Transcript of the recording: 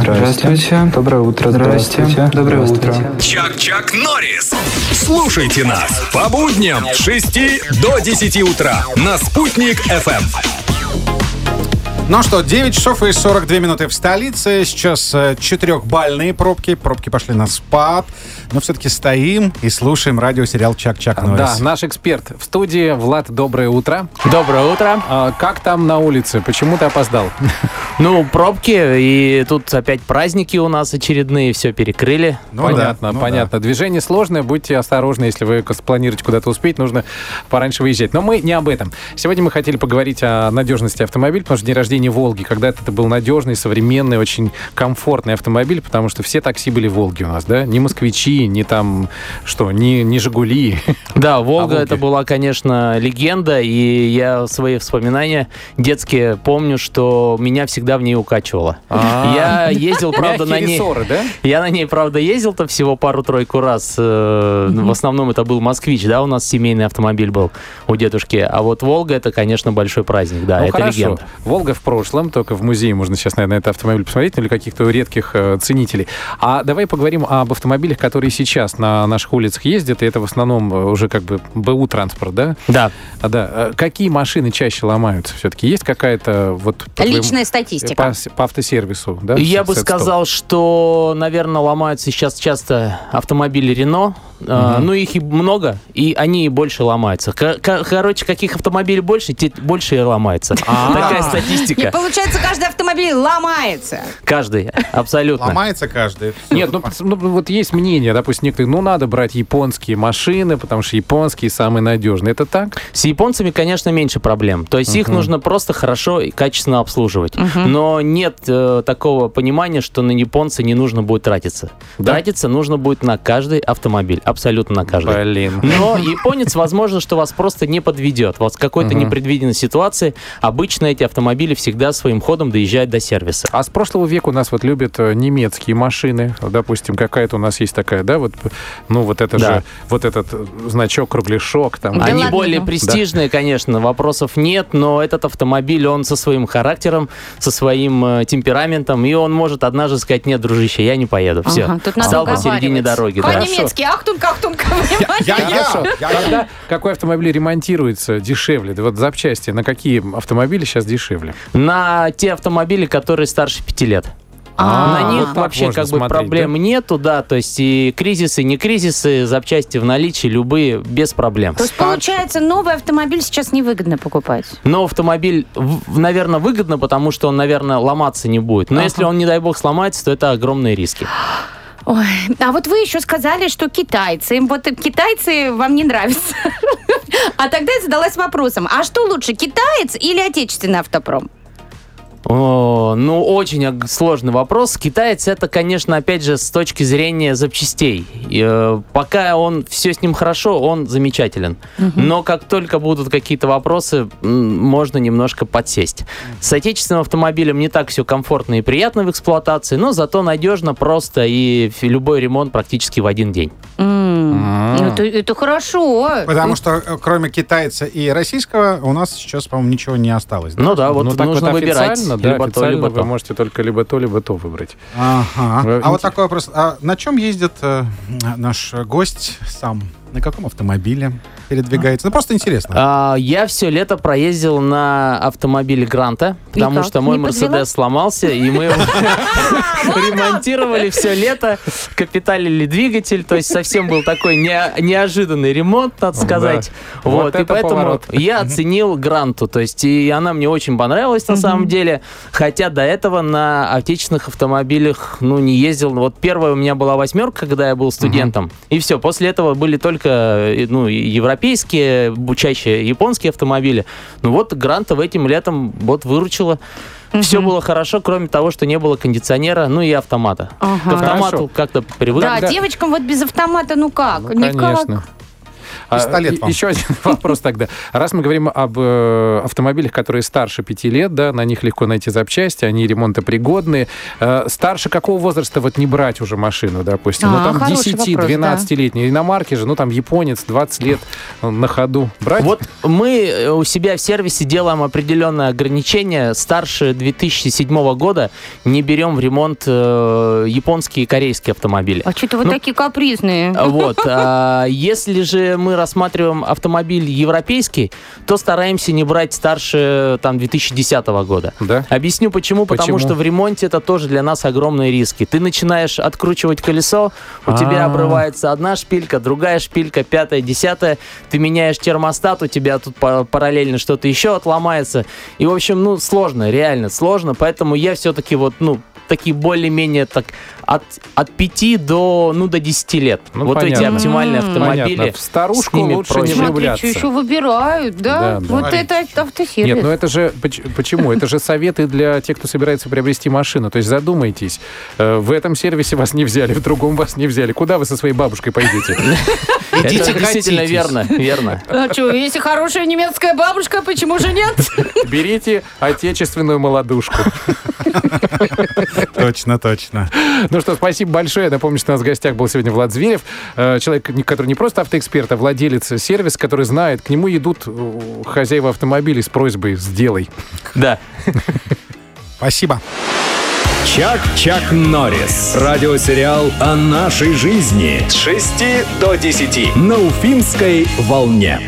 Здравствуйте. Доброе утро. Здравствуйте. Доброе утро. Чак-Чак Норрис. Слушайте нас по будням с 6 до 10 утра на «Спутник FM. Ну что, 9 часов и 42 минуты в столице. Сейчас э, четырехбальные пробки. Пробки пошли на спад. Но все-таки стоим и слушаем радиосериал «Чак-Чак Норрис». Да, наш эксперт в студии. Влад, доброе утро. Доброе утро. А, как там на улице? Почему ты опоздал? Ну, пробки, и тут опять праздники у нас очередные, все перекрыли. Ну понятно, да, ну понятно. Движение сложное, будьте осторожны, если вы спланируете куда-то успеть, нужно пораньше выезжать. Но мы не об этом. Сегодня мы хотели поговорить о надежности автомобиля, потому что день рождения Волги. Когда-то это был надежный, современный, очень комфортный автомобиль, потому что все такси были Волги у нас, да? Не москвичи, не там, что, не, не Жигули. Да, Волга Волге. это была, конечно, легенда, и я свои вспоминания детские помню, что меня всегда в ней укачивало. А. Я ездил, правда, на ней... Я на ней, правда, ездил-то всего пару-тройку раз. э, В основном это был «Москвич», да, у нас семейный автомобиль был у дедушки. А вот «Волга» — это, конечно, большой праздник, да, ну, это хорошо. легенда. Волга в прошлом, только в музее можно сейчас, наверное, этот автомобиль посмотреть, ну, или каких-то редких э, ценителей. А давай поговорим об автомобилях, которые сейчас на наших улицах ездят, и это в основном э, уже как бы БУ транспорт, да? Да. А, да. Какие машины чаще ломаются все-таки? Есть какая-то вот... твоему- Личная статистика. По, по автосервису, да? Я бы сказал, что, наверное, ломаются сейчас часто автомобили Рено. А, Ну, их и много, и они и больше ломаются. Ко- ко- Короче, каких автомобилей больше, те больше и ломается. Такая И статистика. получается, каждый автомобиль ломается. Каждый, абсолютно. Ломается каждый. Нет, ну, ну, вот есть мнение, допустим, некоторые, ну надо брать японские машины, потому что японские самые надежные. Это так? С японцами, конечно, меньше проблем. То есть их нужно просто хорошо и качественно обслуживать. Но нет э, такого понимания, что на японца не нужно будет тратиться. Тратиться нужно будет на каждый автомобиль. Абсолютно на каждый. Блин. Но японец, возможно, что вас просто не подведет. Вот в какой-то Мгм. непредвиденной ситуации обычно эти автомобили всегда своим ходом доезжают до сервиса. А с прошлого века у нас вот любят э, немецкие машины. Допустим, какая-то у нас есть такая, да, вот, ну вот это Да. же, вот этот э, значок, кругляшок там. Да Они ладно, более ну. престижные, конечно, вопросов нет, но этот автомобиль, он со своим характером, со своим э, темпераментом, и он может однажды сказать, нет, дружище, я не поеду. Все. Ага, тут надо Стал посередине дороги. да. По-немецки, ахтунг, ахтунг. Я, я, Хорошо. я- Когда какой автомобиль ремонтируется дешевле? Да вот запчасти на какие автомобили сейчас дешевле? На те автомобили, которые старше пяти лет. А, На них вот вообще как бы смотреть, проблем нету, да, то есть и кризисы, не кризисы, запчасти в наличии, любые, без проблем. То есть, получается, новый автомобиль сейчас невыгодно покупать. Но автомобиль, наверное, выгодно, потому что он, наверное, ломаться не будет. Но Ага. если он, не дай бог, сломается, то это огромные риски. Ой, а вот вы еще сказали, что китайцы, вот китайцы вам не нравятся. А тогда я задалась вопросом, а что лучше, китаец или отечественный автопром? О, ну, очень сложный вопрос. Китаец это, конечно, опять же, с точки зрения запчастей. И, э, пока он все с ним хорошо, он замечателен. Но как только будут какие-то вопросы, можно немножко подсесть. С отечественным автомобилем не так все комфортно и приятно в эксплуатации, но зато надежно, просто и любой ремонт практически в один день. Это, это хорошо. Потому что э, кроме китайца и российского у нас сейчас, по-моему, ничего не осталось. да? Ну да, вот ну, так нужно вот выбирать да, либо то, либо вы то. можете только либо то, либо то выбрать. Ага. Э, А вот такой вопрос. А на чем ездит э, наш гость сам? На каком автомобиле передвигается? Ну, просто интересно. А, я все лето проездил на автомобиле Гранта, потому что мой? Мерседес сломался, и мы его ремонтировали все лето, капиталили двигатель, то есть совсем был такой не- неожиданный ремонт, надо сказать. Вот и это поэтому я оценил Гранту, то есть и она мне очень понравилась на самом деле, хотя до этого на отечественных автомобилях, ну, не ездил. Вот первая у меня была восьмерка, когда я был студентом, и все, после этого были только, э, ну, европейские, бу- чаще японские автомобили. Ну вот Гранта в этим летом вот выручила. Все было хорошо, кроме того, что не было кондиционера, ну и автомата. Ага. К автомату как-то привык. Да, да. девочкам вот без автомата, ну как? Ну, Никак. конечно. А, Пистолет вам. Еще один вопрос тогда. Раз мы говорим об э, автомобилях, которые старше пяти лет, да, на них легко найти запчасти, они ремонтопригодные. Э, старше какого возраста вот не брать уже машину, допустим? А, ну, там хороший вопрос, 10-12-летней. Иномарки же, ну, там японец, 20 лет э, на ходу. Брать? Вот мы у себя в сервисе делаем определенное ограничение. Старше 2007 года не берем в ремонт э, японские и корейские автомобили. А что-то вы Ну, такие капризные. Вот. а Если же мы рассматриваем автомобиль европейский, то стараемся не брать старше там 2010 года. Да? Объясню почему. Потому Почему? что в ремонте это тоже для нас огромные риски. Ты начинаешь откручивать колесо, у тебя А. обрывается одна шпилька, другая шпилька, пятая, десятая. Ты меняешь термостат, у тебя тут па- параллельно что-то еще отломается. И, в общем, ну, сложно, реально сложно. Поэтому я все-таки вот, ну, такие более-менее так от, от 5 до, ну, до 10 лет. Ну, вот эти понятно. оптимальные Понятно. автомобили. В старушку лучше проще. не Смотри, влюбляться. что еще выбирают, да? Да, да. Вот Смотри. это автосервис. Нет, ну это же поч- почему? Это же советы для тех, кто собирается приобрести машину. То есть задумайтесь, э, в этом сервисе вас не взяли, в другом вас не взяли. Куда вы со своей бабушкой пойдете? Идите, действительно верно, верно. А что, если хорошая немецкая бабушка, почему же нет? Берите отечественную молодушку. Точно, точно. Ну что, спасибо большое. Я Напомню, что у нас в гостях был сегодня Влад Зверев. э, Человек, который не просто автоэксперт, а владелец сервиса, который знает, к нему идут э, хозяева автомобилей с просьбой «сделай». Да. Спасибо. Чак-Чак Норрис. Радиосериал о нашей жизни. С 6 до 10 на Уфимской волне.